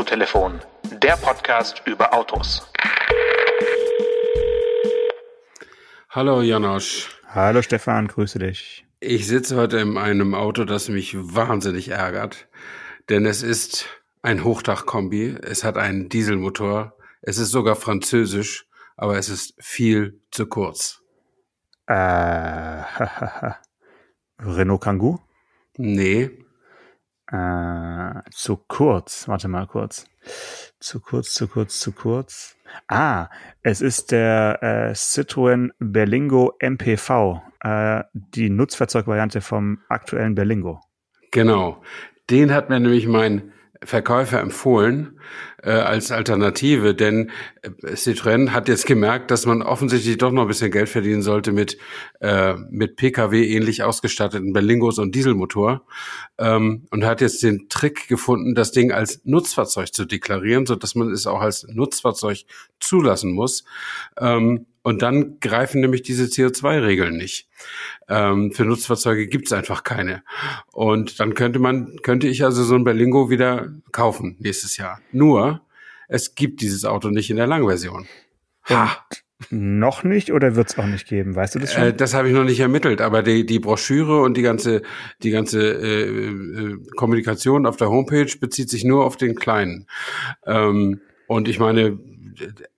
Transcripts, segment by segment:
Autotelefon, der Podcast über Autos. Hallo Janosch. Hallo Stefan, grüße dich. Ich sitze heute in einem Auto, das mich wahnsinnig ärgert, denn es ist ein Hochdachkombi, es hat einen Dieselmotor, es ist sogar französisch, aber es ist viel zu kurz. Äh, Renault Kangoo? Nee. Äh, zu kurz. Warte mal kurz. Zu kurz, zu kurz, zu kurz. Ah, es ist der äh, Citroën Berlingo MPV, äh, die Nutzfahrzeugvariante vom aktuellen Berlingo. Genau. Den hat mir nämlich mein Verkäufer empfohlen äh, als Alternative, denn äh, Citroën hat jetzt gemerkt, dass man offensichtlich doch noch ein bisschen Geld verdienen sollte mit äh, mit PKW ähnlich ausgestatteten Berlingos und Dieselmotor ähm, und hat jetzt den Trick gefunden, das Ding als Nutzfahrzeug zu deklarieren, so dass man es auch als Nutzfahrzeug zulassen muss. Ähm, und dann greifen nämlich diese CO2-Regeln nicht. Ähm, für Nutzfahrzeuge gibt es einfach keine. Und dann könnte man, könnte ich also so ein Berlingo wieder kaufen nächstes Jahr. Nur, es gibt dieses Auto nicht in der Langversion. Ha! Noch nicht oder wird es auch nicht geben? Weißt du das schon? Äh, das habe ich noch nicht ermittelt, aber die, die Broschüre und die ganze, die ganze äh, äh, Kommunikation auf der Homepage bezieht sich nur auf den kleinen. Ähm, und ich meine,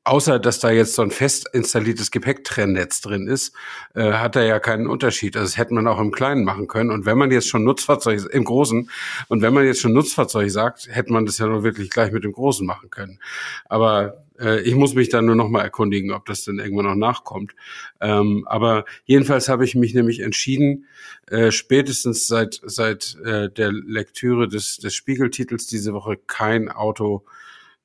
außer dass da jetzt so ein fest installiertes Gepäcktrennnetz drin ist, äh, hat er ja keinen Unterschied. Also das hätte man auch im Kleinen machen können. Und wenn man jetzt schon Nutzfahrzeug im Großen und wenn man jetzt schon Nutzfahrzeug sagt, hätte man das ja nur wirklich gleich mit dem Großen machen können. Aber äh, ich muss mich dann nur noch mal erkundigen, ob das dann irgendwann noch nachkommt. Ähm, aber jedenfalls habe ich mich nämlich entschieden, äh, spätestens seit seit äh, der Lektüre des des Spiegeltitels diese Woche kein Auto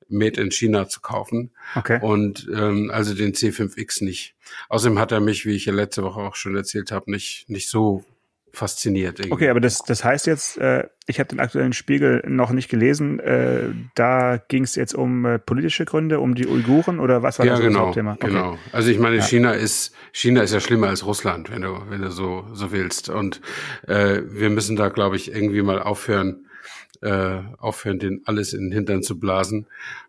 Made in China zu kaufen. Okay. Und ähm, also den C5X nicht. Außerdem hat er mich, wie ich ja letzte Woche auch schon erzählt habe, nicht, nicht so fasziniert. Irgendwie. Okay, aber das, das heißt jetzt, äh, ich habe den aktuellen Spiegel noch nicht gelesen. Äh, da ging es jetzt um äh, politische Gründe, um die Uiguren oder was war ja, das genau, Hauptthema? Okay. Genau. Also ich meine, Ja. China ist China ist ja schlimmer als Russland, wenn du wenn du so so willst. Und äh, wir müssen da, glaube ich, irgendwie mal aufhören, äh, aufhören, den alles in den Hintern zu blasen.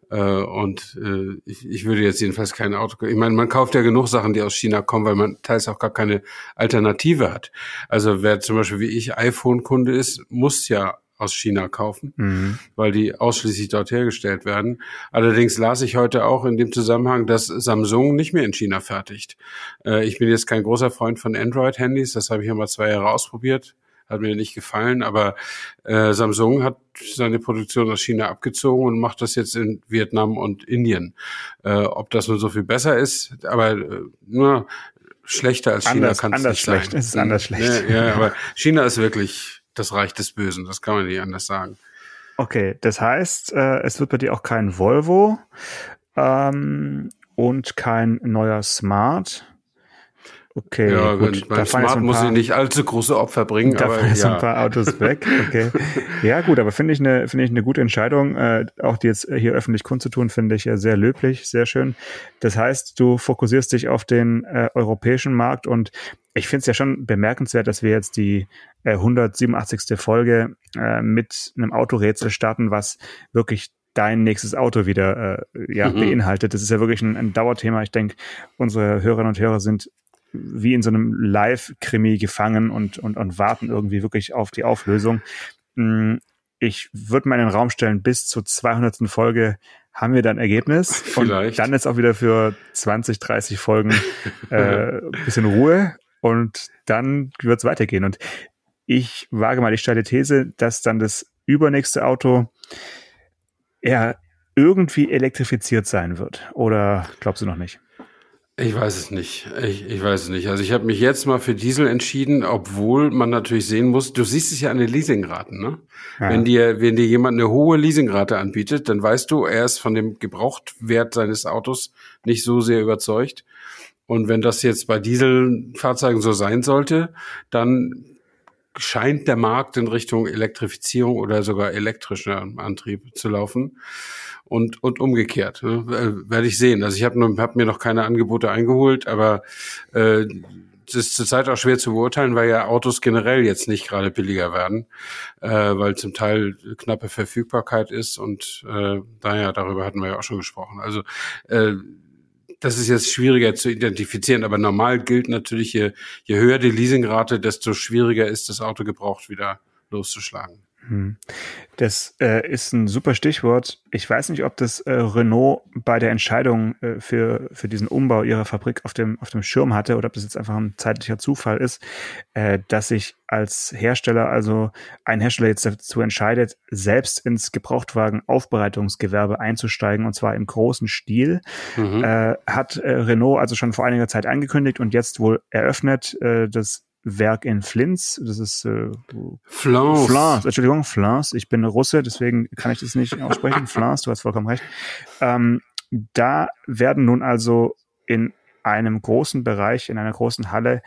Äh, und äh, ich, ich würde jetzt jedenfalls kein Auto. Ich meine, man kauft ja genug Sachen, die aus China kommen, weil man teils auch gar keine Alternative hat. Also wer zum Beispiel wie ich iPhone-Kunde ist, muss ja aus China kaufen, Mhm. weil die ausschließlich dort hergestellt werden. Allerdings las ich heute auch in dem Zusammenhang, dass Samsung nicht mehr in China fertigt. Äh, ich bin jetzt kein großer Freund von Android-Handys, das habe ich ja mal zwei Jahre ausprobiert hat mir nicht gefallen, aber äh, Samsung hat seine Produktion aus China abgezogen und macht das jetzt in Vietnam und Indien. Äh, ob das nun so viel besser ist, aber äh, nur schlechter als China kann es nicht schlecht. sein. Es ist anders schlecht. Ja, ja, aber China ist wirklich das Reich des Bösen, das kann man nicht anders sagen. Okay, das heißt, äh, es wird bei dir auch kein Volvo ähm, und kein neuer Smart. Okay, ja, gut. fallen jetzt Smart ein muss paar- ich nicht allzu große Opfer bringen, Da aber fallen jetzt ja. ein paar Autos weg. Okay. Ja, gut, aber finde ich eine, finde ich eine gute Entscheidung. Äh, auch die jetzt hier öffentlich kundzutun, finde ich ja sehr löblich, sehr schön. Das heißt, du fokussierst dich auf den äh, europäischen Markt und ich finde es ja schon bemerkenswert, dass wir jetzt die äh, 187. Folge äh, mit einem Autorätsel starten, was wirklich dein nächstes Auto wieder äh, ja, Mhm. beinhaltet. Das ist ja wirklich ein, ein Dauerthema. Ich denke, unsere Hörerinnen und Hörer sind wie in so einem Live-Krimi gefangen und, und, und warten irgendwie wirklich auf die Auflösung. Mm, Ich würde mal in den Raum stellen, bis zur 200. Folge haben wir dann Ergebnis. Vielleicht. Und dann ist auch wieder für 20, 30 Folgen äh, bisschen Ruhe und dann wird es weitergehen. Und ich wage mal die steile These, dass dann das übernächste Auto ja irgendwie elektrifiziert sein wird. Oder glaubst du noch nicht? Ich weiß es nicht. Ich, ich weiß es nicht. Also ich habe mich jetzt mal für Diesel entschieden, obwohl man natürlich sehen muss, du siehst es ja an den Leasingraten, ne? Ja. Wenn dir, wenn dir jemand eine hohe Leasingrate anbietet, dann weißt du, er ist von dem Gebrauchtwert seines Autos nicht so sehr überzeugt. Und wenn das jetzt bei Dieselfahrzeugen so sein sollte, dann scheint der Markt in Richtung Elektrifizierung oder sogar elektrischer Antrieb zu laufen und und umgekehrt ne? Äh, werde ich sehen. Also ich habe hab mir noch keine Angebote eingeholt, aber äh, es ist zurzeit auch schwer zu beurteilen, weil ja Autos generell jetzt nicht gerade billiger werden, äh, weil zum Teil knappe Verfügbarkeit ist und äh, daher darüber hatten wir ja auch schon gesprochen. Also äh, das ist jetzt schwieriger zu identifizieren, aber normal gilt natürlich, je, je höher die Leasingrate, desto schwieriger ist das Auto gebraucht wieder loszuschlagen. Hm. Das äh, ist ein super Stichwort. Ich weiß nicht, ob das äh, Renault bei der Entscheidung äh, für, für diesen Umbau ihrer Fabrik auf dem, auf dem Schirm hatte oder ob das jetzt einfach ein zeitlicher Zufall ist, äh, dass sich als Hersteller, also ein Hersteller jetzt dazu entscheidet, selbst ins Gebrauchtwagen-Aufbereitungsgewerbe einzusteigen und zwar im großen Stil, mhm. äh, hat äh, Renault also schon vor einiger Zeit angekündigt und jetzt wohl eröffnet. Das Werk in Flins. Das ist äh, Flans. Flans, Entschuldigung, Flans. Ich bin Russe, deswegen kann ich das nicht aussprechen. Flans, du hast vollkommen recht. Ähm, da werden nun also in einem großen Bereich, in einer großen Halle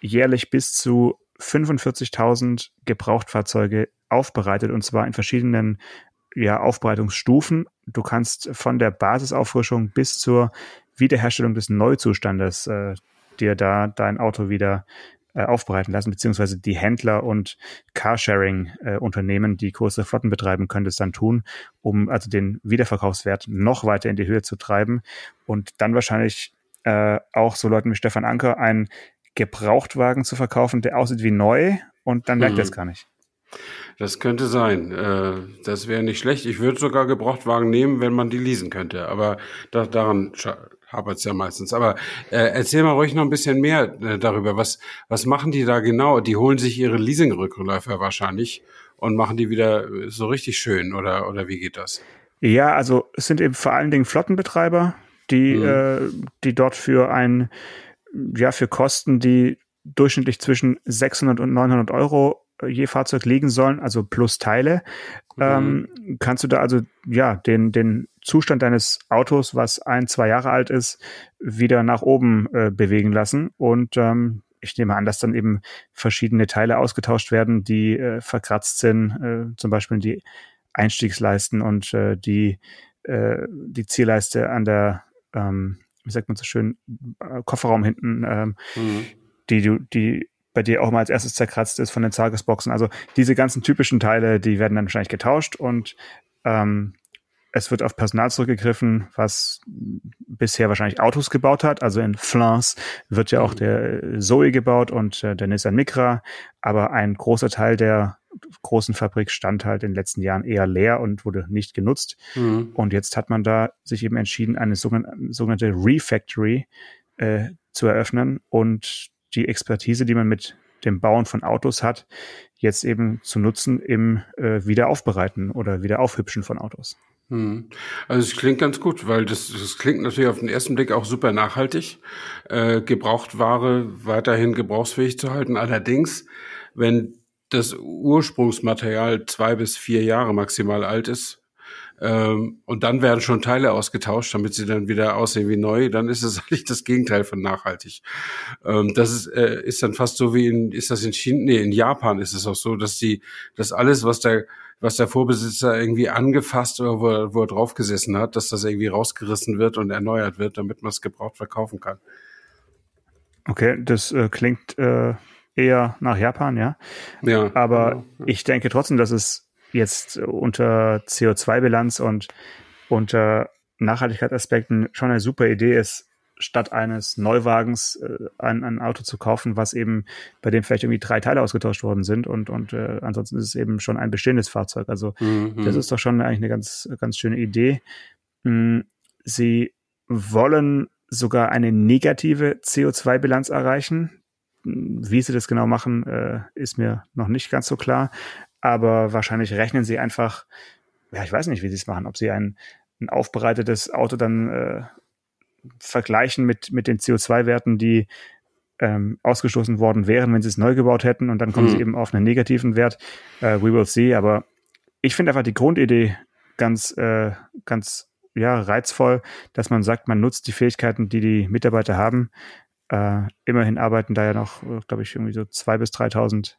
jährlich bis zu 45.000 Gebrauchtfahrzeuge aufbereitet und zwar in verschiedenen ja, Aufbereitungsstufen. Du kannst von der Basisauffrischung bis zur Wiederherstellung des Neuzustandes äh, dir da dein Auto wieder äh, aufbereiten lassen, beziehungsweise die Händler und Carsharing-Unternehmen, äh, die große Flotten betreiben, können das dann tun, um also den Wiederverkaufswert noch weiter in die Höhe zu treiben und dann wahrscheinlich äh, auch so Leuten wie Stefan Anker einen Gebrauchtwagen zu verkaufen, der aussieht wie neu und dann merkt hm. er es gar nicht. Das könnte sein. Äh, das wäre nicht schlecht. Ich würde sogar Gebrauchtwagen nehmen, wenn man die leasen könnte. Aber da, daran hapert es ja meistens. Aber äh, erzähl mal ruhig noch ein bisschen mehr äh, darüber. Was, was machen die da genau? Die holen sich ihre Leasing-Rückläufer wahrscheinlich und machen die wieder so richtig schön oder, oder wie geht das? Ja, also es sind eben vor allen Dingen Flottenbetreiber, die, mhm. äh, die dort für ein, ja, für Kosten, die durchschnittlich zwischen 600 und 900 Euro je Fahrzeug liegen sollen, also plus Teile, mhm. ähm, kannst du da also ja den den Zustand deines Autos, was ein zwei Jahre alt ist, wieder nach oben äh, bewegen lassen und ähm, ich nehme an, dass dann eben verschiedene Teile ausgetauscht werden, die äh, verkratzt sind, äh, zum Beispiel die Einstiegsleisten und äh, die äh, die Zielleiste an der ähm, wie sagt man so schön äh, Kofferraum hinten ähm, mhm. die die bei dir auch mal als erstes zerkratzt ist von den Tagesboxen. Also diese ganzen typischen Teile, die werden dann wahrscheinlich getauscht und ähm, es wird auf Personal zurückgegriffen, was bisher wahrscheinlich Autos gebaut hat. Also in Flins wird ja auch der Zoe gebaut und äh, der Nissan Micra. Aber ein großer Teil der großen Fabrik stand halt in den letzten Jahren eher leer und wurde nicht genutzt. Mhm. Und jetzt hat man da sich eben entschieden, eine sogenannte Refactory äh, zu eröffnen und die Expertise, die man mit dem Bauen von Autos hat, jetzt eben zu nutzen im äh, Wiederaufbereiten oder Wiederaufhübschen von Autos. Hm. Also es klingt ganz gut, weil das, das klingt natürlich auf den ersten Blick auch super nachhaltig, äh, Gebrauchtware weiterhin gebrauchsfähig zu halten. Allerdings, wenn das Ursprungsmaterial zwei bis vier Jahre maximal alt ist, und dann werden schon Teile ausgetauscht, damit sie dann wieder aussehen wie neu, dann ist es eigentlich das Gegenteil von nachhaltig. Ähm, das ist, äh, ist dann fast so wie in, ist das in China, nee, in Japan ist es auch so, dass die, dass alles, was der, was der Vorbesitzer irgendwie angefasst oder wo er, wo er drauf gesessen hat, dass das irgendwie rausgerissen wird und erneuert wird, damit man es gebraucht verkaufen kann. Okay, das äh, klingt äh, eher nach Japan, ja. Ja. Aber ja. ich denke trotzdem, dass es jetzt unter CO2-Bilanz und unter Nachhaltigkeitsaspekten schon eine super Idee ist, statt eines Neuwagens äh, ein, ein Auto zu kaufen, was eben bei dem vielleicht irgendwie drei Teile ausgetauscht worden sind und und äh, ansonsten ist es eben schon ein bestehendes Fahrzeug. Also mhm. das ist doch schon eigentlich eine ganz ganz schöne Idee. Hm, sie wollen sogar eine negative CO2-Bilanz erreichen. Wie sie das genau machen, äh, ist mir noch nicht ganz so klar aber wahrscheinlich rechnen sie einfach, ja, ich weiß nicht, wie sie es machen, ob sie ein, ein aufbereitetes Auto dann äh, vergleichen mit, mit den CO2-Werten, die ähm, ausgestoßen worden wären, wenn sie es neu gebaut hätten und dann kommen mhm. sie eben auf einen negativen Wert. Äh, we will see, aber ich finde einfach die Grundidee ganz, äh, ganz ja, reizvoll, dass man sagt, man nutzt die Fähigkeiten, die die Mitarbeiter haben. Äh, immerhin arbeiten da ja noch, äh, glaube ich, irgendwie so zwei bis 3.000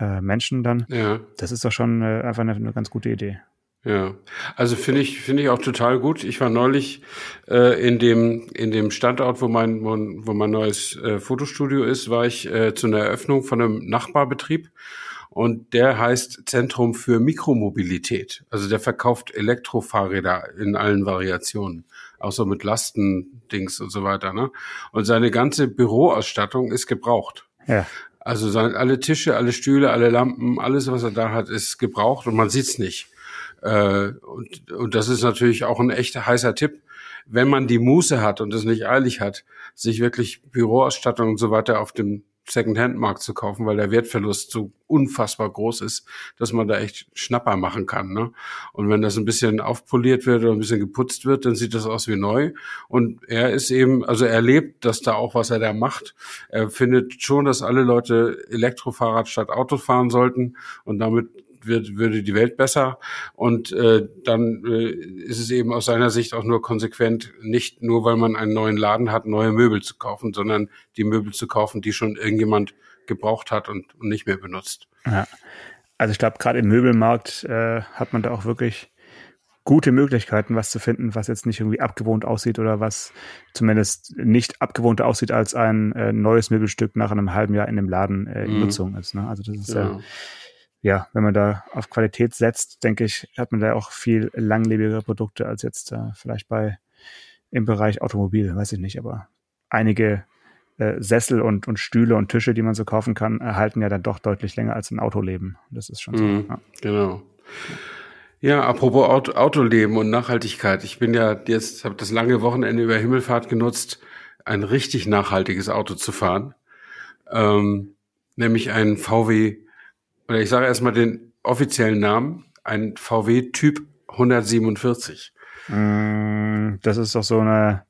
äh, Menschen dann. Ja. Das ist doch schon äh, einfach eine, eine, ganz gute Idee. Ja, also finde ich finde ich auch total gut. Ich war neulich äh, in dem in dem Standort, wo mein wo mein neues äh, Fotostudio ist, war ich äh, zu einer Eröffnung von einem Nachbarbetrieb und der heißt Zentrum für Mikromobilität. Also der verkauft Elektrofahrräder in allen Variationen, auch so mit Lastendings und so weiter. Ne? Und seine ganze Büroausstattung ist gebraucht. Ja. Also seine, alle Tische, alle Stühle, alle Lampen, alles, was er da hat, ist gebraucht und man sieht's nicht. Äh, und, und das ist natürlich auch ein echter heißer Tipp, wenn man die Muße hat und es nicht eilig hat, sich wirklich Büroausstattung und so weiter auf dem Second-Hand-Markt zu kaufen, weil der Wertverlust so unfassbar groß ist, dass man da echt Schnapper machen kann. Ne? Und wenn das ein bisschen aufpoliert wird oder ein bisschen geputzt wird, dann sieht das aus wie neu. Und er ist eben, also er lebt dass da auch, was er da macht. Er findet schon, dass alle Leute Elektrofahrrad statt Auto fahren sollten und damit wird, würde die Welt besser. Und äh, dann äh, ist es eben aus seiner Sicht auch nur konsequent, nicht nur weil man einen neuen Laden hat, neue Möbel zu kaufen, sondern die Möbel zu kaufen, die schon irgendjemand gebraucht hat und, und nicht mehr benutzt. Ja. Also ich glaube, gerade im Möbelmarkt äh, hat man da auch wirklich gute Möglichkeiten, was zu finden, was jetzt nicht irgendwie abgewohnt aussieht oder was zumindest nicht abgewohnter aussieht als ein äh, neues Möbelstück nach einem halben Jahr in dem Laden äh, in mhm. Nutzung ist. Ne? Also das ist ja. Äh, ja, wenn man da auf Qualität setzt, denke ich, hat man da auch viel langlebigere Produkte als jetzt äh, vielleicht bei im Bereich Automobil, weiß ich nicht, aber einige äh, Sessel und, und Stühle und Tische, die man so kaufen kann, erhalten ja dann doch deutlich länger als ein Autoleben. Das ist schon so. Mm, ja. Genau. Ja, apropos Auto, Autoleben und Nachhaltigkeit. Ich bin ja jetzt, habe das lange Wochenende über Himmelfahrt genutzt, ein richtig nachhaltiges Auto zu fahren. Ähm, nämlich ein VW oder ich sage erstmal den offiziellen Namen, ein VW Typ 147. Mm, das ist doch so eine,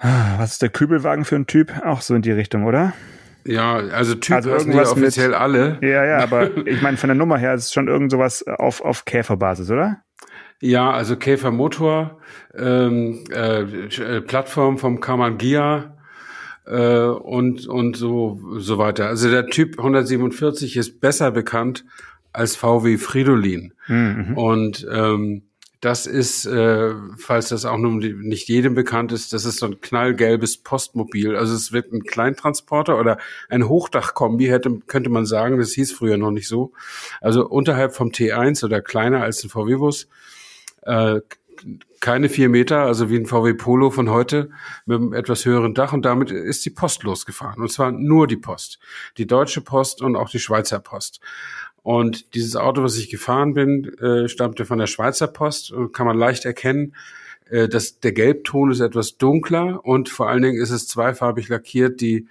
was ist der Kübelwagen für ein Typ? Auch so in die Richtung, oder? Ja, also Typ also irgendwas offiziell mit, alle. Ja, ja, aber ich meine, von der Nummer her ist es schon irgend sowas auf, auf Käferbasis, oder? Ja, also Käfermotor, ähm, äh, Plattform vom Kaman Gia, äh, und, und so, so weiter. Also der Typ 147 ist besser bekannt als VW Fridolin. Mhm. Und ähm, das ist, äh, falls das auch nur nicht jedem bekannt ist, das ist so ein knallgelbes Postmobil. Also es wird ein Kleintransporter oder ein Hochdachkombi, hätte, könnte man sagen. Das hieß früher noch nicht so. Also unterhalb vom T1 oder kleiner als ein VW-Bus. Äh, keine vier Meter, also wie ein VW Polo von heute mit einem etwas höheren Dach und damit ist die Post losgefahren. Und zwar nur die Post. Die Deutsche Post und auch die Schweizer Post. Und dieses Auto, was ich gefahren bin, äh, stammte von der Schweizer Post und kann man leicht erkennen, äh, dass der Gelbton ist etwas dunkler und vor allen Dingen ist es zweifarbig lackiert. Die,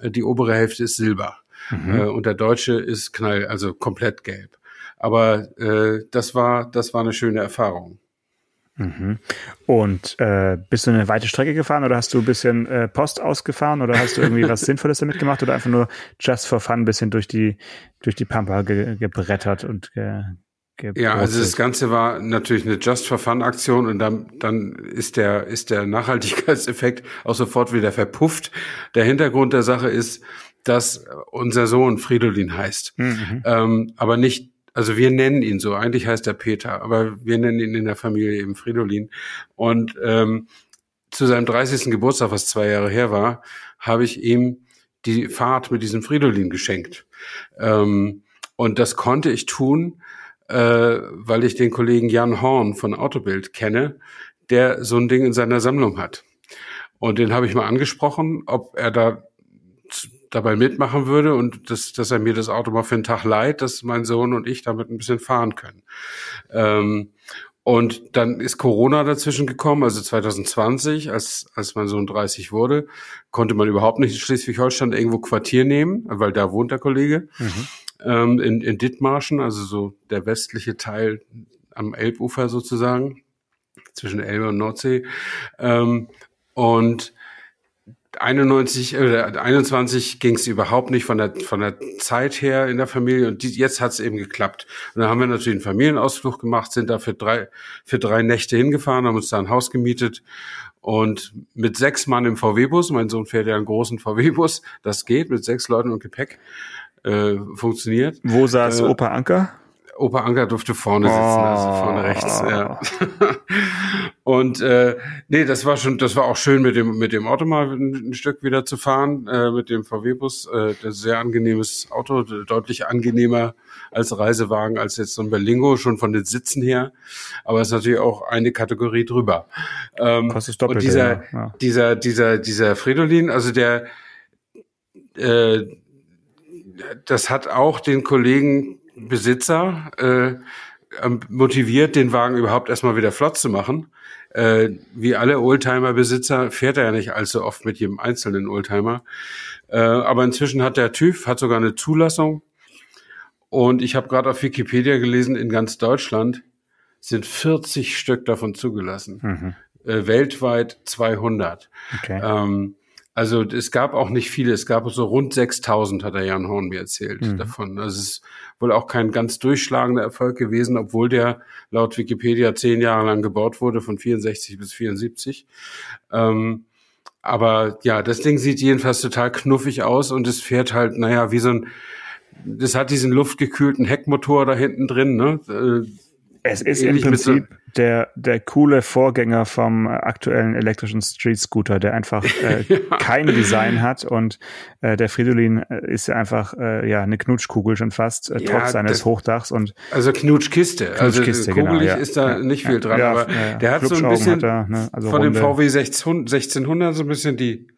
äh, die obere Hälfte ist silber. Mhm. Äh, und der deutsche ist knall, also komplett gelb. Aber äh, das war das war eine schöne Erfahrung. Mhm. Und äh, bist du eine weite Strecke gefahren oder hast du ein bisschen äh, Post ausgefahren oder hast du irgendwie was Sinnvolles damit gemacht oder einfach nur just for fun ein bisschen durch die, durch die Pampa ge gebrettert und ge ja, also das Ganze war natürlich eine Just for Fun Aktion und dann, dann ist der, ist der Nachhaltigkeitseffekt auch sofort wieder verpufft. Der Hintergrund der Sache ist, dass unser Sohn Fridolin heißt, mhm. ähm, aber nicht also wir nennen ihn so, eigentlich heißt er Peter, aber wir nennen ihn in der Familie eben Fridolin. Und ähm, zu seinem 30. Geburtstag, was zwei Jahre her war, habe ich ihm die Fahrt mit diesem Fridolin geschenkt. Ähm, und das konnte ich tun, äh, weil ich den Kollegen Jan Horn von Autobild kenne, der so ein Ding in seiner Sammlung hat. Und den habe ich mal angesprochen, ob er da dabei mitmachen würde und dass, dass er mir das Auto mal für einen Tag leiht, dass mein Sohn und ich damit ein bisschen fahren können. Ähm, und dann ist Corona dazwischen gekommen, also 2020, als, als mein Sohn 30 wurde, konnte man überhaupt nicht in Schleswig-Holstein irgendwo Quartier nehmen, weil da wohnt der Kollege, mhm. ähm, in, in Dithmarschen, also so der westliche Teil am Elbufer sozusagen, zwischen Elbe und Nordsee. Ähm, und 91 oder 21 ging es überhaupt nicht von der von der Zeit her in der Familie und die, jetzt hat es eben geklappt. Und dann haben wir natürlich einen Familienausflug gemacht, sind da für drei für drei Nächte hingefahren, haben uns da ein Haus gemietet und mit sechs Mann im VW-Bus. Mein Sohn fährt ja einen großen VW-Bus, das geht mit sechs Leuten und Gepäck äh, funktioniert. Wo saß äh, Opa Anker? Opa Anker durfte vorne sitzen, oh. also vorne rechts. Ja. und äh, nee, das war schon, das war auch schön mit dem mit dem Auto mal ein, ein Stück wieder zu fahren, äh, mit dem VW-Bus. Äh, das ist sehr angenehmes Auto, deutlich angenehmer als Reisewagen als jetzt so ein Berlingo, schon von den Sitzen her. Aber es ist natürlich auch eine Kategorie drüber. Ähm, Kostet doppelt, und dieser, ja. dieser, dieser, dieser Fridolin, also der äh, das hat auch den Kollegen Besitzer äh, motiviert, den Wagen überhaupt erstmal wieder flott zu machen. Äh, wie alle Oldtimer-Besitzer fährt er ja nicht allzu oft mit jedem einzelnen Oldtimer. Äh, aber inzwischen hat der TÜV, hat sogar eine Zulassung. Und ich habe gerade auf Wikipedia gelesen, in ganz Deutschland sind 40 Stück davon zugelassen. Mhm. Äh, weltweit 200. Okay. Ähm, also es gab auch nicht viele, es gab so rund 6000, hat der Jan Horn mir erzählt mhm. davon. Also es ist wohl auch kein ganz durchschlagender Erfolg gewesen, obwohl der laut Wikipedia zehn Jahre lang gebaut wurde, von 64 bis 74. Ähm, aber ja, das Ding sieht jedenfalls total knuffig aus und es fährt halt, naja, wie so ein, das hat diesen luftgekühlten Heckmotor da hinten drin, ne? Es ist im Prinzip der, der coole Vorgänger vom aktuellen elektrischen Street Scooter, der einfach äh, ja. kein Design hat und äh, der Fridolin äh, ist ja einfach äh, ja eine Knutschkugel schon fast, äh, trotz ja, seines das, Hochdachs und also Knutschkiste. Also Knutschkiste, also kugelig genau, ja. ist da nicht viel dran, aber der hat so ein bisschen er, ne? also von Runde. dem VW 1600 so ein bisschen die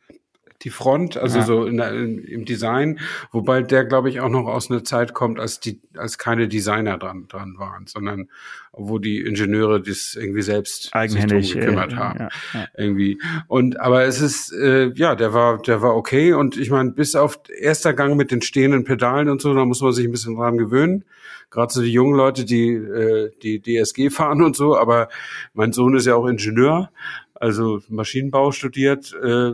die Front, also ja. so in in, im Design, wobei der, glaube ich, auch noch aus einer Zeit kommt, als die, als keine Designer dran, dran waren, sondern wo die Ingenieure das irgendwie selbst eigenhändig sich gekümmert äh, haben. Ja, ja. Irgendwie. Und aber es ist, äh, ja, der war, der war okay. Und ich meine, bis auf erster Gang mit den stehenden Pedalen und so, da muss man sich ein bisschen dran gewöhnen. Gerade so die jungen Leute, die, äh, die DSG fahren und so, aber mein Sohn ist ja auch Ingenieur, also Maschinenbau studiert, äh,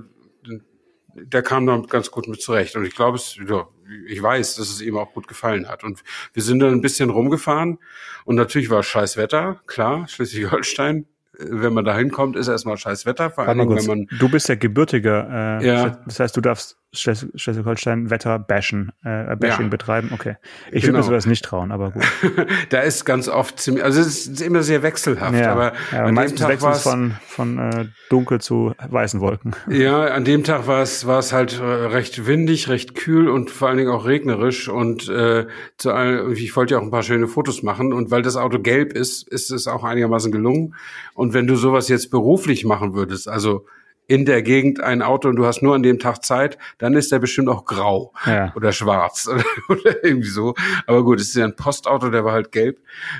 der kam dann ganz gut mit zurecht. Und ich glaube, es, ja, ich weiß, dass es ihm auch gut gefallen hat. Und wir sind dann ein bisschen rumgefahren. Und natürlich war scheiß Wetter, klar, Schleswig-Holstein wenn man da hinkommt, ist erstmal scheiß Wetter. Vor allem, wenn man du bist ja gebürtiger. Äh, ja. Das heißt, du darfst Schleswig-Holstein Wetter bashen, äh, Bashing ja. betreiben. Okay. Ich genau. würde mir sowas nicht trauen, aber gut. da ist ganz oft ziemlich, also es ist immer sehr wechselhaft. Ja. Aber ja, an dem Tag war es von, von äh, dunkel zu weißen Wolken. Ja, an dem Tag war es war es halt äh, recht windig, recht kühl und vor allen Dingen auch regnerisch. Und äh, zu all, ich wollte ja auch ein paar schöne Fotos machen. Und weil das Auto gelb ist, ist es auch einigermaßen gelungen. Und wenn du sowas jetzt beruflich machen würdest, also in der Gegend ein Auto und du hast nur an dem Tag Zeit, dann ist der bestimmt auch grau ja. oder schwarz oder irgendwie so. Aber gut, es ist ja ein Postauto, der war halt gelb,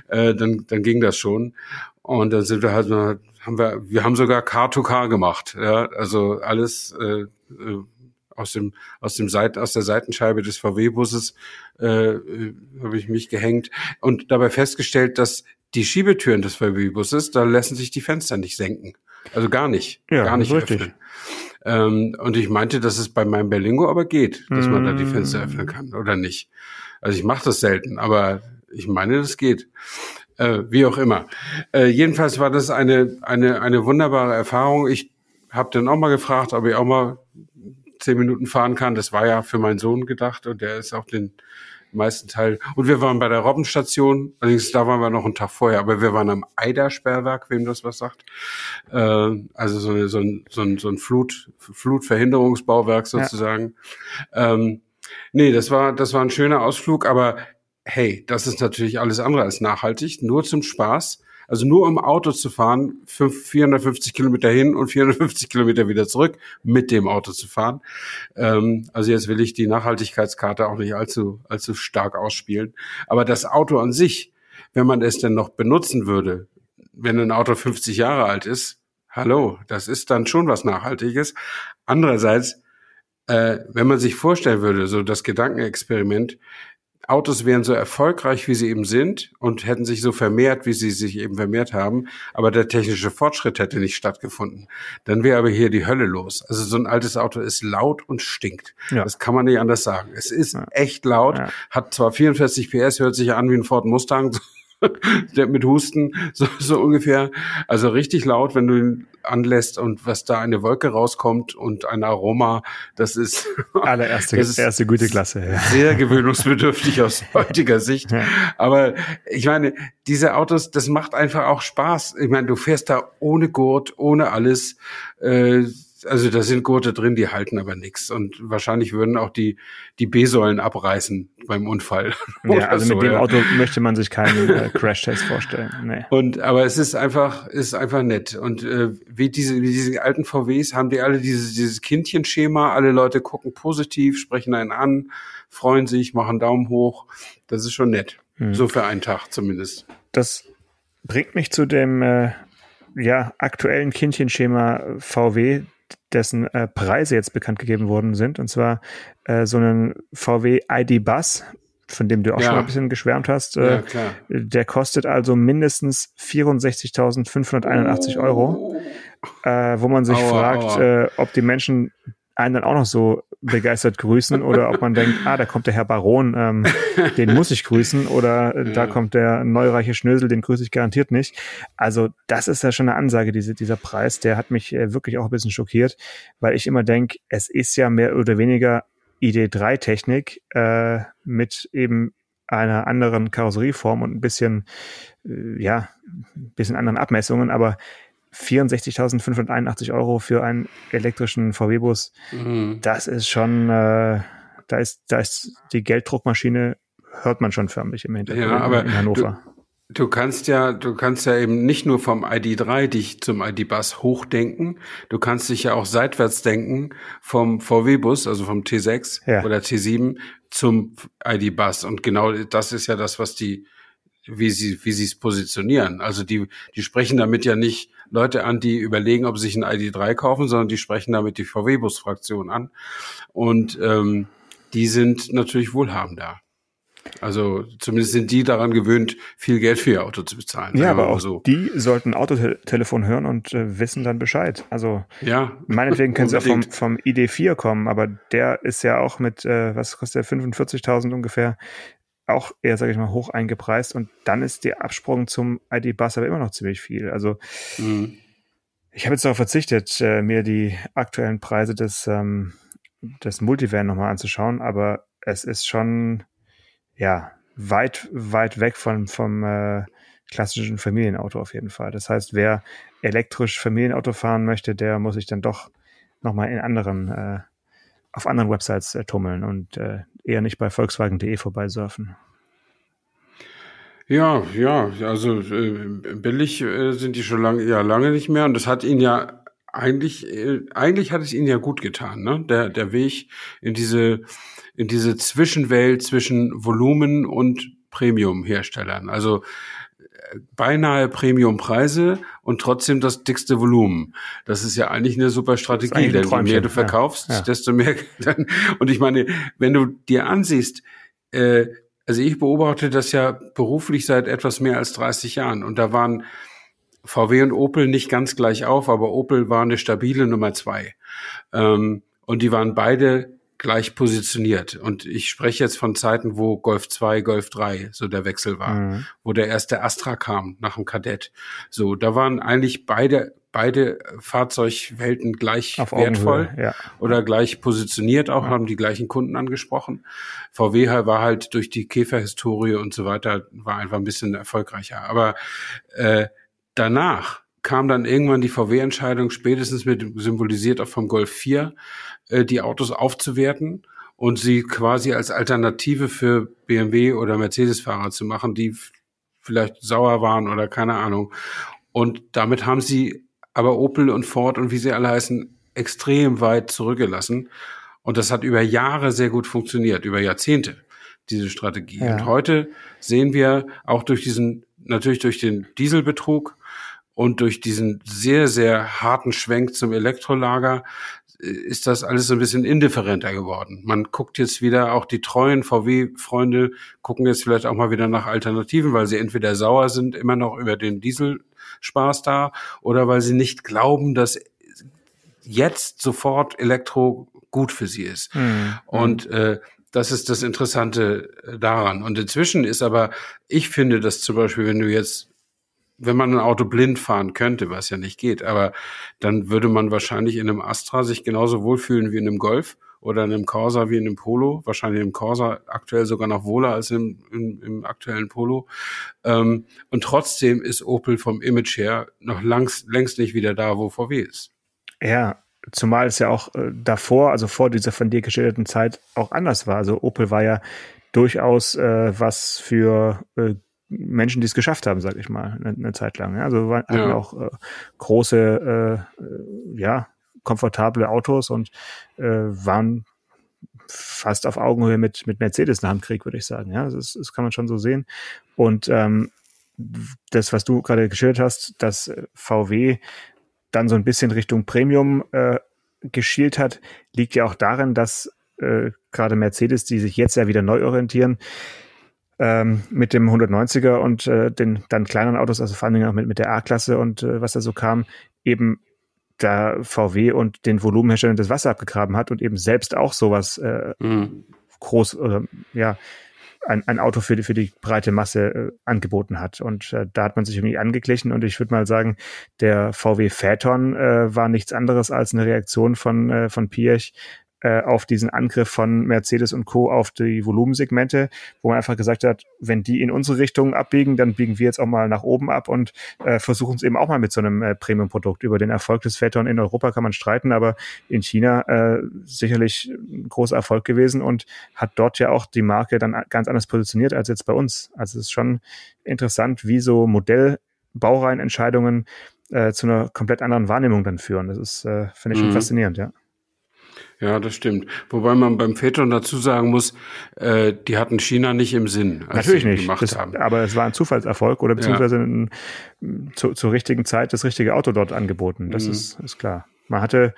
äh, dann, dann ging das schon. Und dann sind wir halt, haben wir, wir haben sogar Car-to-Car gemacht, ja, also alles äh, äh aus dem aus dem Seiten aus der Seitenscheibe des VW-Busses äh, äh, habe ich mich gehängt und dabei festgestellt, dass die Schiebetüren des VW-Busses, da lassen sich die Fenster nicht senken. Also gar nicht. Ja, gar nicht richtig. öffnen. Ähm, und ich meinte, dass es bei meinem Berlingo aber geht, dass mm. man da die Fenster mm. öffnen kann oder nicht. Also ich mache das selten, aber ich meine, das geht. Äh, wie auch immer. Äh, jedenfalls war das eine, eine, eine wunderbare Erfahrung. Ich habe dann auch mal gefragt, ob ich auch mal zehn Minuten fahren kann. Das war ja für meinen Sohn gedacht und der ist auch den meisten Teil. Und wir waren bei der Robbenstation, allerdings da waren wir noch einen Tag vorher, aber wir waren am Eider-Sperrwerk, wem das was sagt. Äh, also so, eine, so ein, so ein, so ein Flut, Flutverhinderungsbauwerk sozusagen. Ja. Ähm, nee, das war, das war ein schöner Ausflug, aber hey, das ist natürlich alles andere als nachhaltig, nur zum Spaß. Also nur um Auto zu fahren, 450 Kilometer hin und 450 Kilometer wieder zurück, mit dem Auto zu fahren. Ähm, also jetzt will ich die Nachhaltigkeitskarte auch nicht allzu, allzu stark ausspielen. Aber das Auto an sich, wenn man es denn noch benutzen würde, wenn ein Auto 50 Jahre alt ist, hallo, das ist dann schon was Nachhaltiges. Andererseits, äh, wenn man sich vorstellen würde, so das Gedankenexperiment, Autos wären so erfolgreich, wie sie eben sind und hätten sich so vermehrt, wie sie sich eben vermehrt haben, aber der technische Fortschritt hätte nicht stattgefunden. Dann wäre aber hier die Hölle los. Also so ein altes Auto ist laut und stinkt. Ja. Das kann man nicht anders sagen. Es ist ja. echt laut, ja. hat zwar 44 PS, hört sich an wie ein Ford Mustang, mit Husten, so, so ungefähr. Also richtig laut, wenn du ihn anlässt und was da eine Wolke rauskommt und ein Aroma, das ist allererste das ist erste gute Klasse. Ja. Sehr gewöhnungsbedürftig aus heutiger Sicht. Aber ich meine, diese Autos, das macht einfach auch Spaß. Ich meine, du fährst da ohne Gurt, ohne alles. Äh, also da sind Gurte drin, die halten aber nichts. Und wahrscheinlich würden auch die, die B-Säulen abreißen beim Unfall. Ja, also so, mit dem ja. Auto möchte man sich keinen äh, Crash-Test vorstellen. Nee. Und aber es ist einfach, ist einfach nett. Und äh, wie diese, wie diese alten VWs haben die alle dieses, dieses Kindchenschema, alle Leute gucken positiv, sprechen einen an, freuen sich, machen Daumen hoch. Das ist schon nett. Hm. So für einen Tag zumindest. Das bringt mich zu dem äh, ja, aktuellen Kindchenschema VW, dessen äh, Preise jetzt bekannt gegeben worden sind. Und zwar äh, so einen VW ID Bus, von dem du auch ja. schon mal ein bisschen geschwärmt hast. Äh, ja, der kostet also mindestens 64.581 oh. Euro, äh, wo man sich aua, fragt, aua. Äh, ob die Menschen einen dann auch noch so begeistert grüßen oder ob man denkt, ah, da kommt der Herr Baron, ähm, den muss ich grüßen oder äh, ja. da kommt der neureiche Schnösel, den grüße ich garantiert nicht. Also das ist ja schon eine Ansage, diese, dieser Preis, der hat mich äh, wirklich auch ein bisschen schockiert, weil ich immer denke, es ist ja mehr oder weniger ID3-Technik äh, mit eben einer anderen Karosserieform und ein bisschen, äh, ja, ein bisschen anderen Abmessungen, aber 64.581 Euro für einen elektrischen VW-Bus, mhm. das ist schon, äh, da ist, da ist die Gelddruckmaschine, hört man schon förmlich im Hintergrund ja, aber in Hannover. Du, du kannst ja, du kannst ja eben nicht nur vom ID3 dich zum ID-Bus hochdenken, du kannst dich ja auch seitwärts denken vom VW-Bus, also vom T6 ja. oder T7 zum ID-Bus. Und genau das ist ja das, was die, wie sie, wie sie es positionieren. Also die, die sprechen damit ja nicht Leute an, die überlegen, ob sie sich ein ID3 kaufen, sondern die sprechen damit die VW-Bus-Fraktion an. Und ähm, die sind natürlich wohlhabender. Also zumindest sind die daran gewöhnt, viel Geld für ihr Auto zu bezahlen. Ja, aber auch so. die sollten Autotelefon hören und äh, wissen dann Bescheid. Also ja, meinetwegen können sie auch vom, vom ID4 kommen, aber der ist ja auch mit, äh, was kostet der, 45.000 ungefähr, auch eher, sage ich mal, hoch eingepreist und dann ist der Absprung zum ID-Bus aber immer noch ziemlich viel. Also mhm. ich habe jetzt darauf verzichtet, äh, mir die aktuellen Preise des, ähm, des Multivan nochmal anzuschauen, aber es ist schon ja weit, weit weg von, vom äh, klassischen Familienauto auf jeden Fall. Das heißt, wer elektrisch Familienauto fahren möchte, der muss sich dann doch nochmal in anderen, äh, auf anderen Websites äh, tummeln und äh, eher nicht bei Volkswagen.de vorbeisurfen. Ja, ja, also äh, billig äh, sind die schon lange, ja lange nicht mehr und das hat ihn ja eigentlich, äh, eigentlich hat es ihn ja gut getan, ne? Der der Weg in diese in diese Zwischenwelt zwischen Volumen und Premium-Herstellern. Also beinahe Premium-Preise und trotzdem das dickste Volumen. Das ist ja eigentlich eine super Strategie, denn je mehr du verkaufst, ja, ja. desto mehr. Dann, und ich meine, wenn du dir ansiehst, äh, also ich beobachte das ja beruflich seit etwas mehr als 30 Jahren und da waren VW und Opel nicht ganz gleich auf, aber Opel war eine stabile Nummer zwei. Ähm, und die waren beide gleich positioniert. Und ich spreche jetzt von Zeiten, wo Golf 2, Golf 3 so der Wechsel war, mhm. wo der erste Astra kam nach dem Kadett. So, da waren eigentlich beide beide Fahrzeugwelten gleich wertvoll ja. oder gleich positioniert auch, ja. haben die gleichen Kunden angesprochen. VW war halt durch die Käferhistorie und so weiter, war einfach ein bisschen erfolgreicher. Aber äh, danach kam dann irgendwann die VW-Entscheidung, spätestens mit symbolisiert auch vom Golf 4, äh, die Autos aufzuwerten und sie quasi als Alternative für BMW oder Mercedes-Fahrer zu machen, die vielleicht sauer waren oder keine Ahnung. Und damit haben sie aber Opel und Ford und wie sie alle heißen, extrem weit zurückgelassen. Und das hat über Jahre sehr gut funktioniert, über Jahrzehnte, diese Strategie. Ja. Und heute sehen wir auch durch diesen, natürlich durch den Dieselbetrug und durch diesen sehr, sehr harten Schwenk zum Elektrolager, ist das alles so ein bisschen indifferenter geworden. Man guckt jetzt wieder, auch die treuen VW-Freunde gucken jetzt vielleicht auch mal wieder nach Alternativen, weil sie entweder sauer sind, immer noch über den Dieselspaß da, oder weil sie nicht glauben, dass jetzt sofort Elektro gut für sie ist. Mhm. Und äh, das ist das Interessante daran. Und inzwischen ist aber, ich finde, dass zum Beispiel, wenn du jetzt wenn man ein Auto blind fahren könnte, was ja nicht geht, aber dann würde man wahrscheinlich in einem Astra sich genauso wohlfühlen wie in einem Golf oder in einem Corsa wie in einem Polo, wahrscheinlich im Corsa aktuell sogar noch wohler als im, im, im aktuellen Polo. Ähm, und trotzdem ist Opel vom Image her noch langs, längst nicht wieder da, wo VW ist. Ja, zumal es ja auch äh, davor, also vor dieser von dir geschilderten Zeit auch anders war. Also Opel war ja durchaus äh, was für äh, Menschen, die es geschafft haben, sage ich mal, eine, eine, Zeit lang. Ja? Also waren ja. auch äh, große, äh, äh, ja, komfortable Autos und äh, waren fast auf Augenhöhe mit, mit Mercedes nach dem Krieg, würde ich sagen. Ja, das, das kann man schon so sehen. Und ähm, das, was du gerade geschildert hast, dass VW dann so ein bisschen Richtung Premium äh, geschielt hat, liegt ja auch darin, dass äh, gerade Mercedes, die sich jetzt ja wieder neu orientieren, ähm, mit dem 190er und äh, den dann kleineren Autos, also vor allem auch mit, mit der A-Klasse und äh, was da so kam, eben da VW und den Volumenherstellern das Wasser abgegraben hat und eben selbst auch sowas äh, mhm. groß oder ja ein, ein Auto für die, für die breite Masse äh, angeboten hat. Und äh, da hat man sich irgendwie angeglichen. Und ich würde mal sagen, der VW Phaeton äh, war nichts anderes als eine Reaktion von, äh, von Piech äh, auf diesen Angriff von Mercedes und Co. auf die Volumensegmente, wo man einfach gesagt hat, wenn die in unsere Richtung abbiegen, dann biegen wir jetzt auch mal nach oben ab und äh, versuchen es eben auch mal mit so einem äh, Premium-Produkt. Über den Erfolg des Phaeton in Europa kann man streiten, aber in China äh, sicherlich ein großer Erfolg gewesen und hat dort ja auch die Marke dann ganz anders positioniert als jetzt bei uns. Also es ist schon interessant, wie so Modellbaureihenentscheidungen äh, zu einer komplett anderen Wahrnehmung dann führen. Das ist, äh, finde ich schon mhm. faszinierend, ja. Ja, das stimmt. Wobei man beim Phaeton dazu sagen muss, äh, die hatten China nicht im Sinn. Als Natürlich nicht. Das, aber es war ein Zufallserfolg oder beziehungsweise ja. ein, zu, zur richtigen Zeit das richtige Auto dort angeboten. Das mhm. ist, ist klar. Man hatte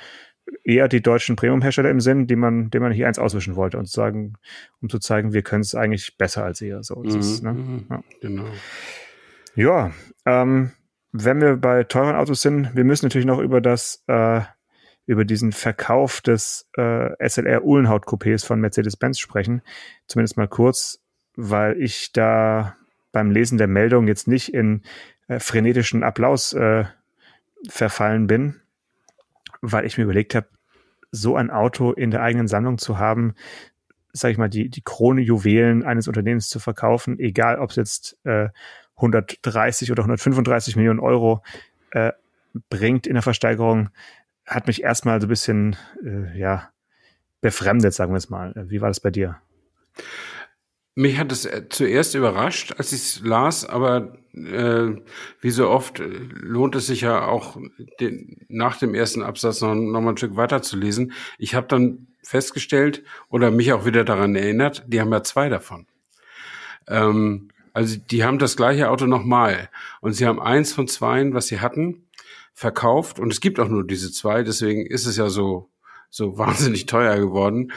eher die deutschen Premium-Hersteller im Sinn, die man, den man hier eins auswischen wollte und zu sagen, um zu zeigen, wir können es eigentlich besser als ihr. So mhm. ist, ne? Mhm. ja. Genau. Ja, ähm, wenn wir bei teuren Autos sind, wir müssen natürlich noch über das äh, über diesen Verkauf des äh, SLR Uhlenhaut Coupés von Mercedes-Benz sprechen. Zumindest mal kurz, weil ich da beim Lesen der Meldung jetzt nicht in äh, frenetischen Applaus äh, verfallen bin, weil ich mir überlegt habe, so ein Auto in der eigenen Sammlung zu haben, sage ich mal, die, die Krone-Juwelen eines Unternehmens zu verkaufen, egal ob es jetzt äh, 130 oder 135 Millionen Euro äh, bringt in der Versteigerung, hat mich erstmal so ein bisschen, äh, ja, befremdet, sagen wir es mal. Wie war das bei dir? Mich hat es äh, zuerst überrascht, als ich es las, aber äh, wie so oft äh, lohnt es sich ja auch den, nach dem ersten Absatz noch, noch mal ein Stück weiter zu lesen. Ich habe dann festgestellt oder mich auch wieder daran erinnert, die haben ja zwei davon. Ähm, also die haben das gleiche Auto nochmal und sie haben eins von zweien, was sie hatten, verkauft und es gibt auch nur diese zwei, deswegen ist es ja so so wahnsinnig teuer geworden.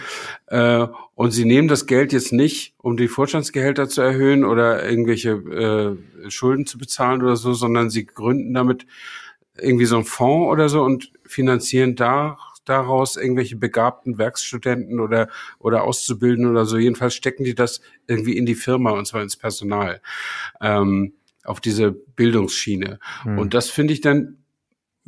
Äh, und sie nehmen das Geld jetzt nicht, um die Vorstandsgehälter zu erhöhen oder irgendwelche äh, Schulden zu bezahlen oder so, sondern sie gründen damit irgendwie so einen Fonds oder so und finanzieren da daraus irgendwelche begabten Werkstudenten oder oder Auszubildenden oder so. Jedenfalls stecken die das irgendwie in die Firma und zwar ins Personal ähm, auf diese Bildungsschiene. Hm. Und das finde ich dann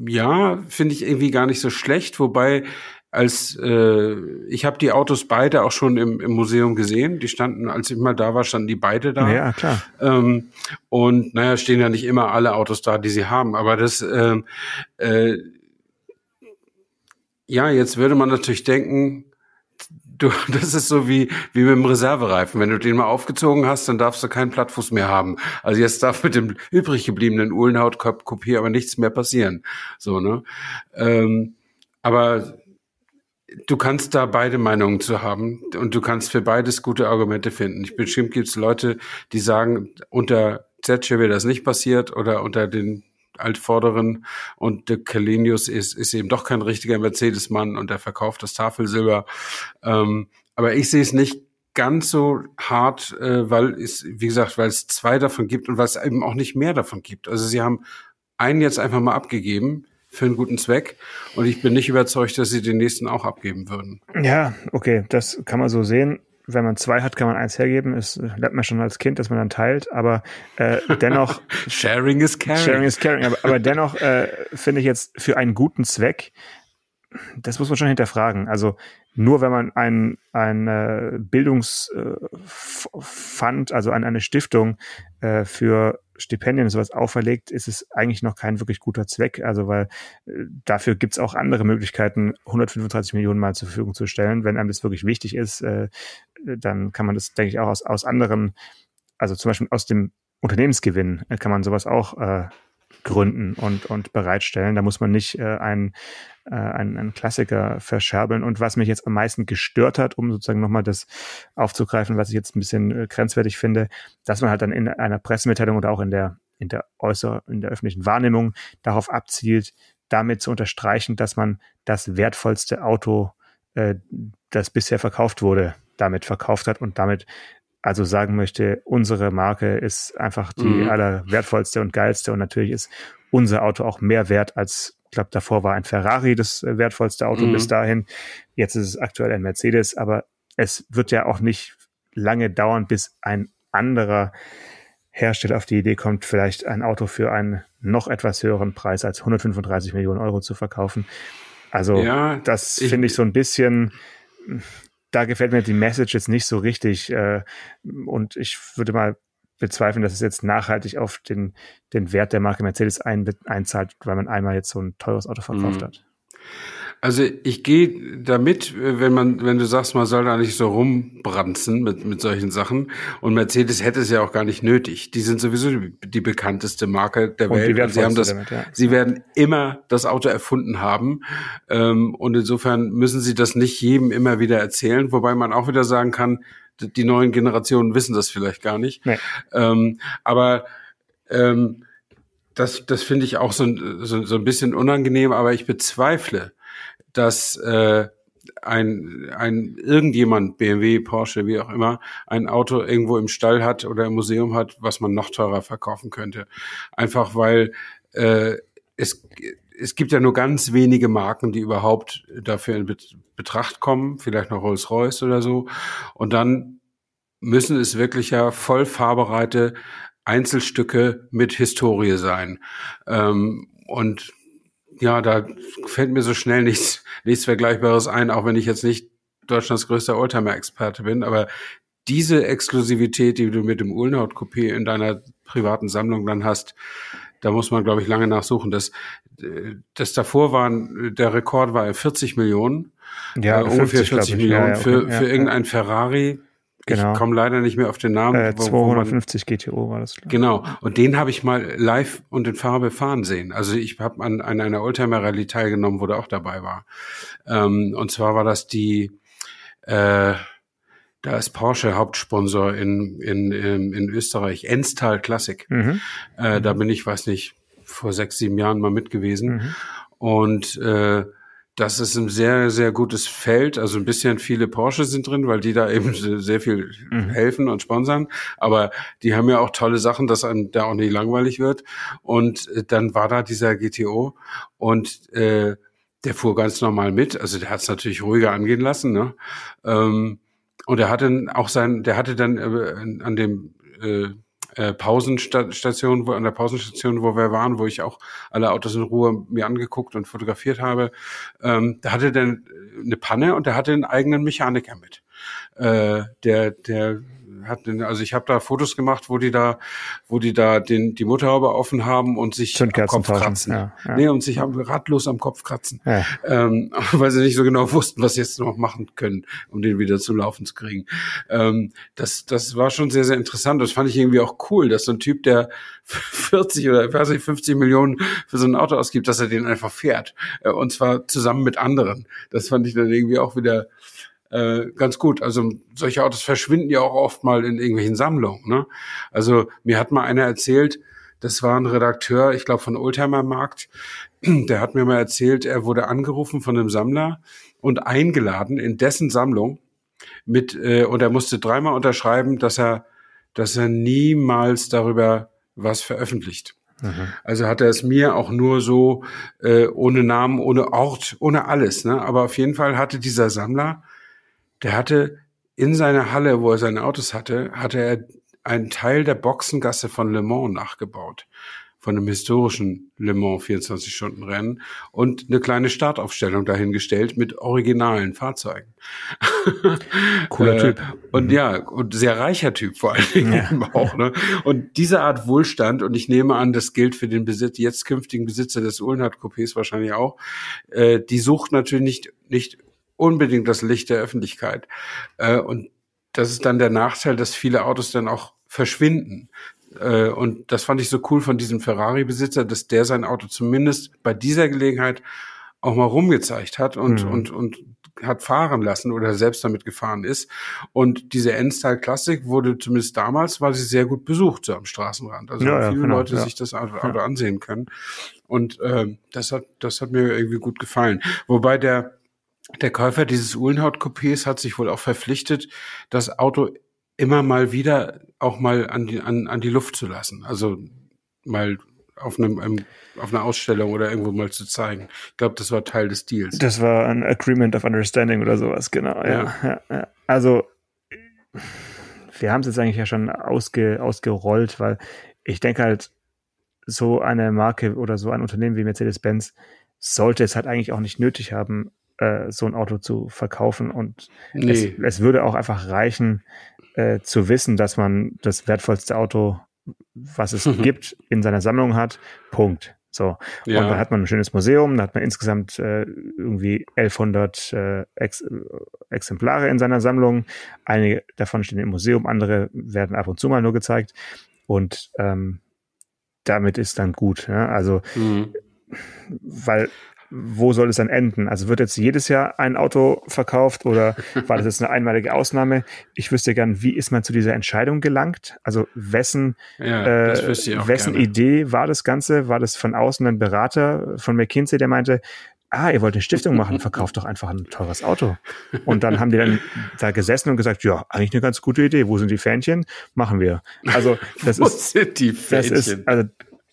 ja, finde ich irgendwie gar nicht so schlecht, wobei als äh, ich habe die Autos beide auch schon im, im Museum gesehen. Die standen, als ich mal da war, standen die beide da. Ja, klar. Ähm, und naja, stehen ja nicht immer alle Autos da, die sie haben. Aber das ähm, äh, ja, jetzt würde man natürlich denken, du, das ist so wie, wie mit dem Reservereifen. Wenn du den mal aufgezogen hast, dann darfst du keinen Plattfuß mehr haben. Also jetzt darf mit dem übrig gebliebenen Uhlenhautkopie aber nichts mehr passieren. So, ne? Ähm, aber du kannst da beide Meinungen zu haben und du kannst für beides gute Argumente finden. Ich bestimmt gibt es Leute, die sagen, unter Zetsche wäre das nicht passiert oder unter den Altvorderen und de Calenius ist, ist eben doch kein richtiger Mercedes-Mann und er verkauft das Tafelsilber. Ähm, aber ich sehe es nicht ganz so hart, äh, weil es, wie gesagt, weil es zwei davon gibt und weil es eben auch nicht mehr davon gibt. Also sie haben einen jetzt einfach mal abgegeben für einen guten Zweck und ich bin nicht überzeugt, dass sie den nächsten auch abgeben würden. Ja, okay, das kann man so sehen wenn man zwei hat, kann man eins hergeben. Das lernt man schon als Kind, dass man dann teilt. Aber äh, dennoch. Sharing is caring. Sharing is caring. Aber, aber dennoch äh, finde ich jetzt für einen guten Zweck, das muss man schon hinterfragen. Also nur wenn man ein, ein äh, Bildungsfund, äh, also an eine Stiftung äh, für Stipendien und sowas auferlegt, ist es eigentlich noch kein wirklich guter Zweck. Also weil äh, dafür gibt es auch andere Möglichkeiten, 135 Millionen mal zur Verfügung zu stellen. Wenn einem das wirklich wichtig ist, äh, dann kann man das, denke ich, auch aus, aus anderen, also zum Beispiel aus dem Unternehmensgewinn äh, kann man sowas auch äh, gründen und, und bereitstellen. Da muss man nicht äh, ein äh, einen, einen Klassiker verscherbeln. Und was mich jetzt am meisten gestört hat, um sozusagen nochmal das aufzugreifen, was ich jetzt ein bisschen äh, grenzwertig finde, dass man halt dann in einer Pressemitteilung oder auch in der in der äußer in der öffentlichen Wahrnehmung darauf abzielt, damit zu unterstreichen, dass man das wertvollste Auto, äh, das bisher verkauft wurde, damit verkauft hat und damit also sagen möchte, unsere Marke ist einfach die mhm. allerwertvollste und geilste und natürlich ist unser Auto auch mehr wert als ich glaube, davor war ein Ferrari das wertvollste Auto mhm. bis dahin. Jetzt ist es aktuell ein Mercedes, aber es wird ja auch nicht lange dauern, bis ein anderer Hersteller auf die Idee kommt, vielleicht ein Auto für einen noch etwas höheren Preis als 135 Millionen Euro zu verkaufen. Also ja, das finde ich so ein bisschen, da gefällt mir die Message jetzt nicht so richtig. Äh, und ich würde mal bezweifeln, dass es jetzt nachhaltig auf den, den Wert der Marke Mercedes ein, einzahlt, weil man einmal jetzt so ein teures Auto verkauft mhm. hat. Also ich gehe damit, wenn man, wenn du sagst, man soll da nicht so rumbranzen mit, mit solchen Sachen. Und Mercedes hätte es ja auch gar nicht nötig. Die sind sowieso die, die bekannteste Marke der Welt. Und sie haben das, damit, ja. sie werden immer das Auto erfunden haben. Ähm, und insofern müssen sie das nicht jedem immer wieder erzählen. Wobei man auch wieder sagen kann, die neuen Generationen wissen das vielleicht gar nicht. Nee. Ähm, aber ähm, das, das finde ich auch so, so, so ein bisschen unangenehm, aber ich bezweifle, dass äh, ein, ein irgendjemand, BMW, Porsche, wie auch immer, ein Auto irgendwo im Stall hat oder im Museum hat, was man noch teurer verkaufen könnte. Einfach weil äh, es, es gibt ja nur ganz wenige Marken, die überhaupt dafür in Betracht kommen, vielleicht noch Rolls-Royce oder so. Und dann müssen es wirklich ja voll fahrbereite Einzelstücke mit Historie sein. Ähm, und ja, da fällt mir so schnell nichts, nichts Vergleichbares ein, auch wenn ich jetzt nicht Deutschlands größter Oldtimer-Experte bin, aber diese Exklusivität, die du mit dem Ulnaut-Coupé in deiner privaten Sammlung dann hast, da muss man, glaube ich, lange nachsuchen. Das, das davor waren, der Rekord war 40 Millionen. Ja, äh, ungefähr 40 Millionen ja, ja, okay. für, für irgendein Ferrari. Genau. Ich komme leider nicht mehr auf den Namen. Äh, 250 man, GTO war das. Genau. Und den habe ich mal live und in Farbe fahren sehen. Also ich habe an, an einer Oldtimer Rallye teilgenommen, wo der auch dabei war. Ähm, und zwar war das die, äh, da ist Porsche Hauptsponsor in, in, in, in Österreich, Enstal Classic. Mhm. Äh, da bin ich, weiß nicht, vor sechs, sieben Jahren mal mit gewesen. Mhm. Und äh, das ist ein sehr, sehr gutes Feld. Also ein bisschen viele Porsche sind drin, weil die da eben sehr viel mhm. helfen und sponsern. Aber die haben ja auch tolle Sachen, dass einem da auch nicht langweilig wird. Und äh, dann war da dieser GTO und äh, der fuhr ganz normal mit. Also der hat es natürlich ruhiger angehen lassen. Ne? Ähm, und er hatte auch sein, der hatte dann äh, an dem äh, äh, Pausenstation, wo, an der Pausenstation, wo wir waren, wo ich auch alle Autos in Ruhe mir angeguckt und fotografiert habe, ähm, da hatte der eine Panne und der hatte einen eigenen Mechaniker mit. Äh, der, der hat, also ich habe da Fotos gemacht, wo die da, wo die da den die Motorhaube offen haben und sich am Kopf kratzen. Ja, ja. Nee, und sich am, ratlos am Kopf kratzen. Ja. Ähm, weil sie nicht so genau wussten, was sie jetzt noch machen können, um den wieder zum Laufen zu kriegen. Ähm, das, das war schon sehr, sehr interessant. Das fand ich irgendwie auch cool, dass so ein Typ, der 40 oder weiß nicht, 50 Millionen für so ein Auto ausgibt, dass er den einfach fährt. Äh, und zwar zusammen mit anderen. Das fand ich dann irgendwie auch wieder äh, ganz gut. Also solche Autos verschwinden ja auch oft mal in irgendwelchen Sammlungen. Ne? Also mir hat mal einer erzählt, das war ein Redakteur, ich glaube von Oldtimer Markt, der hat mir mal erzählt, er wurde angerufen von einem Sammler und eingeladen in dessen Sammlung mit äh, und er musste dreimal unterschreiben, dass er dass er niemals darüber was veröffentlicht. Mhm. Also hat er es mir auch nur so äh, ohne Namen, ohne Ort, ohne alles. Ne? Aber auf jeden Fall hatte dieser Sammler der hatte in seiner Halle, wo er seine Autos hatte, hatte er einen Teil der Boxengasse von Le Mans nachgebaut von einem historischen Le Mans 24-Stunden-Rennen und eine kleine Startaufstellung dahingestellt mit originalen Fahrzeugen. Cooler äh, Typ. Und mhm. ja, und sehr reicher Typ vor allen Dingen ja. auch. Ne? Und diese Art Wohlstand, und ich nehme an, das gilt für den Besitz, jetzt künftigen Besitzer des Uhlenhardt-Coupés wahrscheinlich auch, äh, die sucht natürlich nicht, nicht unbedingt das Licht der Öffentlichkeit. Äh, und das ist dann der Nachteil, dass viele Autos dann auch verschwinden. Äh, und das fand ich so cool von diesem Ferrari-Besitzer, dass der sein Auto zumindest bei dieser Gelegenheit auch mal rumgezeigt hat und, mhm. und, und hat fahren lassen oder selbst damit gefahren ist. Und diese Endstyle Classic wurde zumindest damals, war sie sehr gut besucht so am Straßenrand. Also ja, viele ja, genau, Leute ja. sich das Auto, Auto ansehen können. Und äh, das hat, das hat mir irgendwie gut gefallen. Wobei der der Käufer dieses Uhlenhaut-Coupés hat sich wohl auch verpflichtet, das Auto immer mal wieder auch mal an die, an, an die Luft zu lassen. Also mal auf einem, einem auf einer Ausstellung oder irgendwo mal zu zeigen. Ich glaube, das war Teil des Deals. Das war ein Agreement of Understanding oder sowas, genau. Ja. ja, ja. Also wir haben es jetzt eigentlich ja schon ausge, ausgerollt, weil ich denke halt, so eine Marke oder so ein Unternehmen wie Mercedes-Benz sollte es halt eigentlich auch nicht nötig haben, äh, so ein Auto zu verkaufen. Und nee. es, es würde auch einfach reichen, äh, zu wissen, dass man das wertvollste Auto, was es mhm. gibt, in seiner Sammlung hat. Punkt. So. Ja. Und dann hat man ein schönes Museum, da hat man insgesamt äh, irgendwie 1100 äh, Ex Exemplare in seiner Sammlung. Einige davon stehen im Museum, andere werden ab und zu mal nur gezeigt. Und ähm, damit ist dann gut. Ja? Also, mhm. weil wo soll es dann enden? Also wird jetzt jedes Jahr ein Auto verkauft oder war das jetzt eine einmalige Ausnahme? Ich wüsste gern, wie ist man zu dieser Entscheidung gelangt? Also wessen, ja, äh, wessen Idee war das Ganze? War das von außen ein Berater von McKinsey, der meinte, ah, ihr wollt eine Stiftung machen, verkauft doch einfach ein teures Auto. Und dann haben die dann da gesessen und gesagt, ja, eigentlich eine ganz gute Idee. Wo sind die Fähnchen? Machen wir. Also das Wo ist, sind die Fähnchen? Das ist, also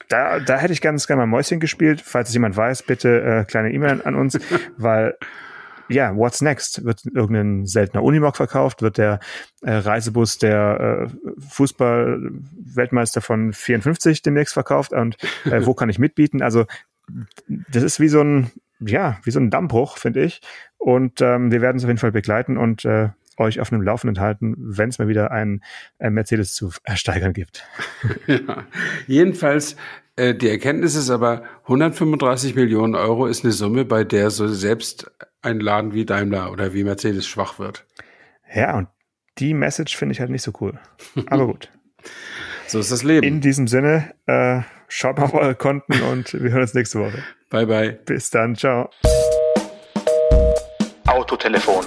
da, da hätte ich ganz gerne mal Mäuschen gespielt. Falls es jemand weiß, bitte äh, kleine E-Mail an uns, weil ja, what's next? Wird irgendein seltener Unimog verkauft? Wird der äh, Reisebus der äh, Fußball-Weltmeister von 54 demnächst verkauft? Und äh, wo kann ich mitbieten? Also das ist wie so ein, ja, wie so ein Dammbruch, finde ich. Und ähm, wir werden es auf jeden Fall begleiten und äh, euch auf einem Laufenden halten, wenn es mal wieder einen äh, Mercedes zu ersteigern gibt. ja. Jedenfalls, äh, die Erkenntnis ist aber, 135 Millionen Euro ist eine Summe, bei der so selbst ein Laden wie Daimler oder wie Mercedes schwach wird. Ja, und die Message finde ich halt nicht so cool. Aber gut. so ist das Leben. In diesem Sinne, äh, schaut mal auf eure Konten und wir hören uns nächste Woche. Bye, bye. Bis dann. Ciao. Autotelefon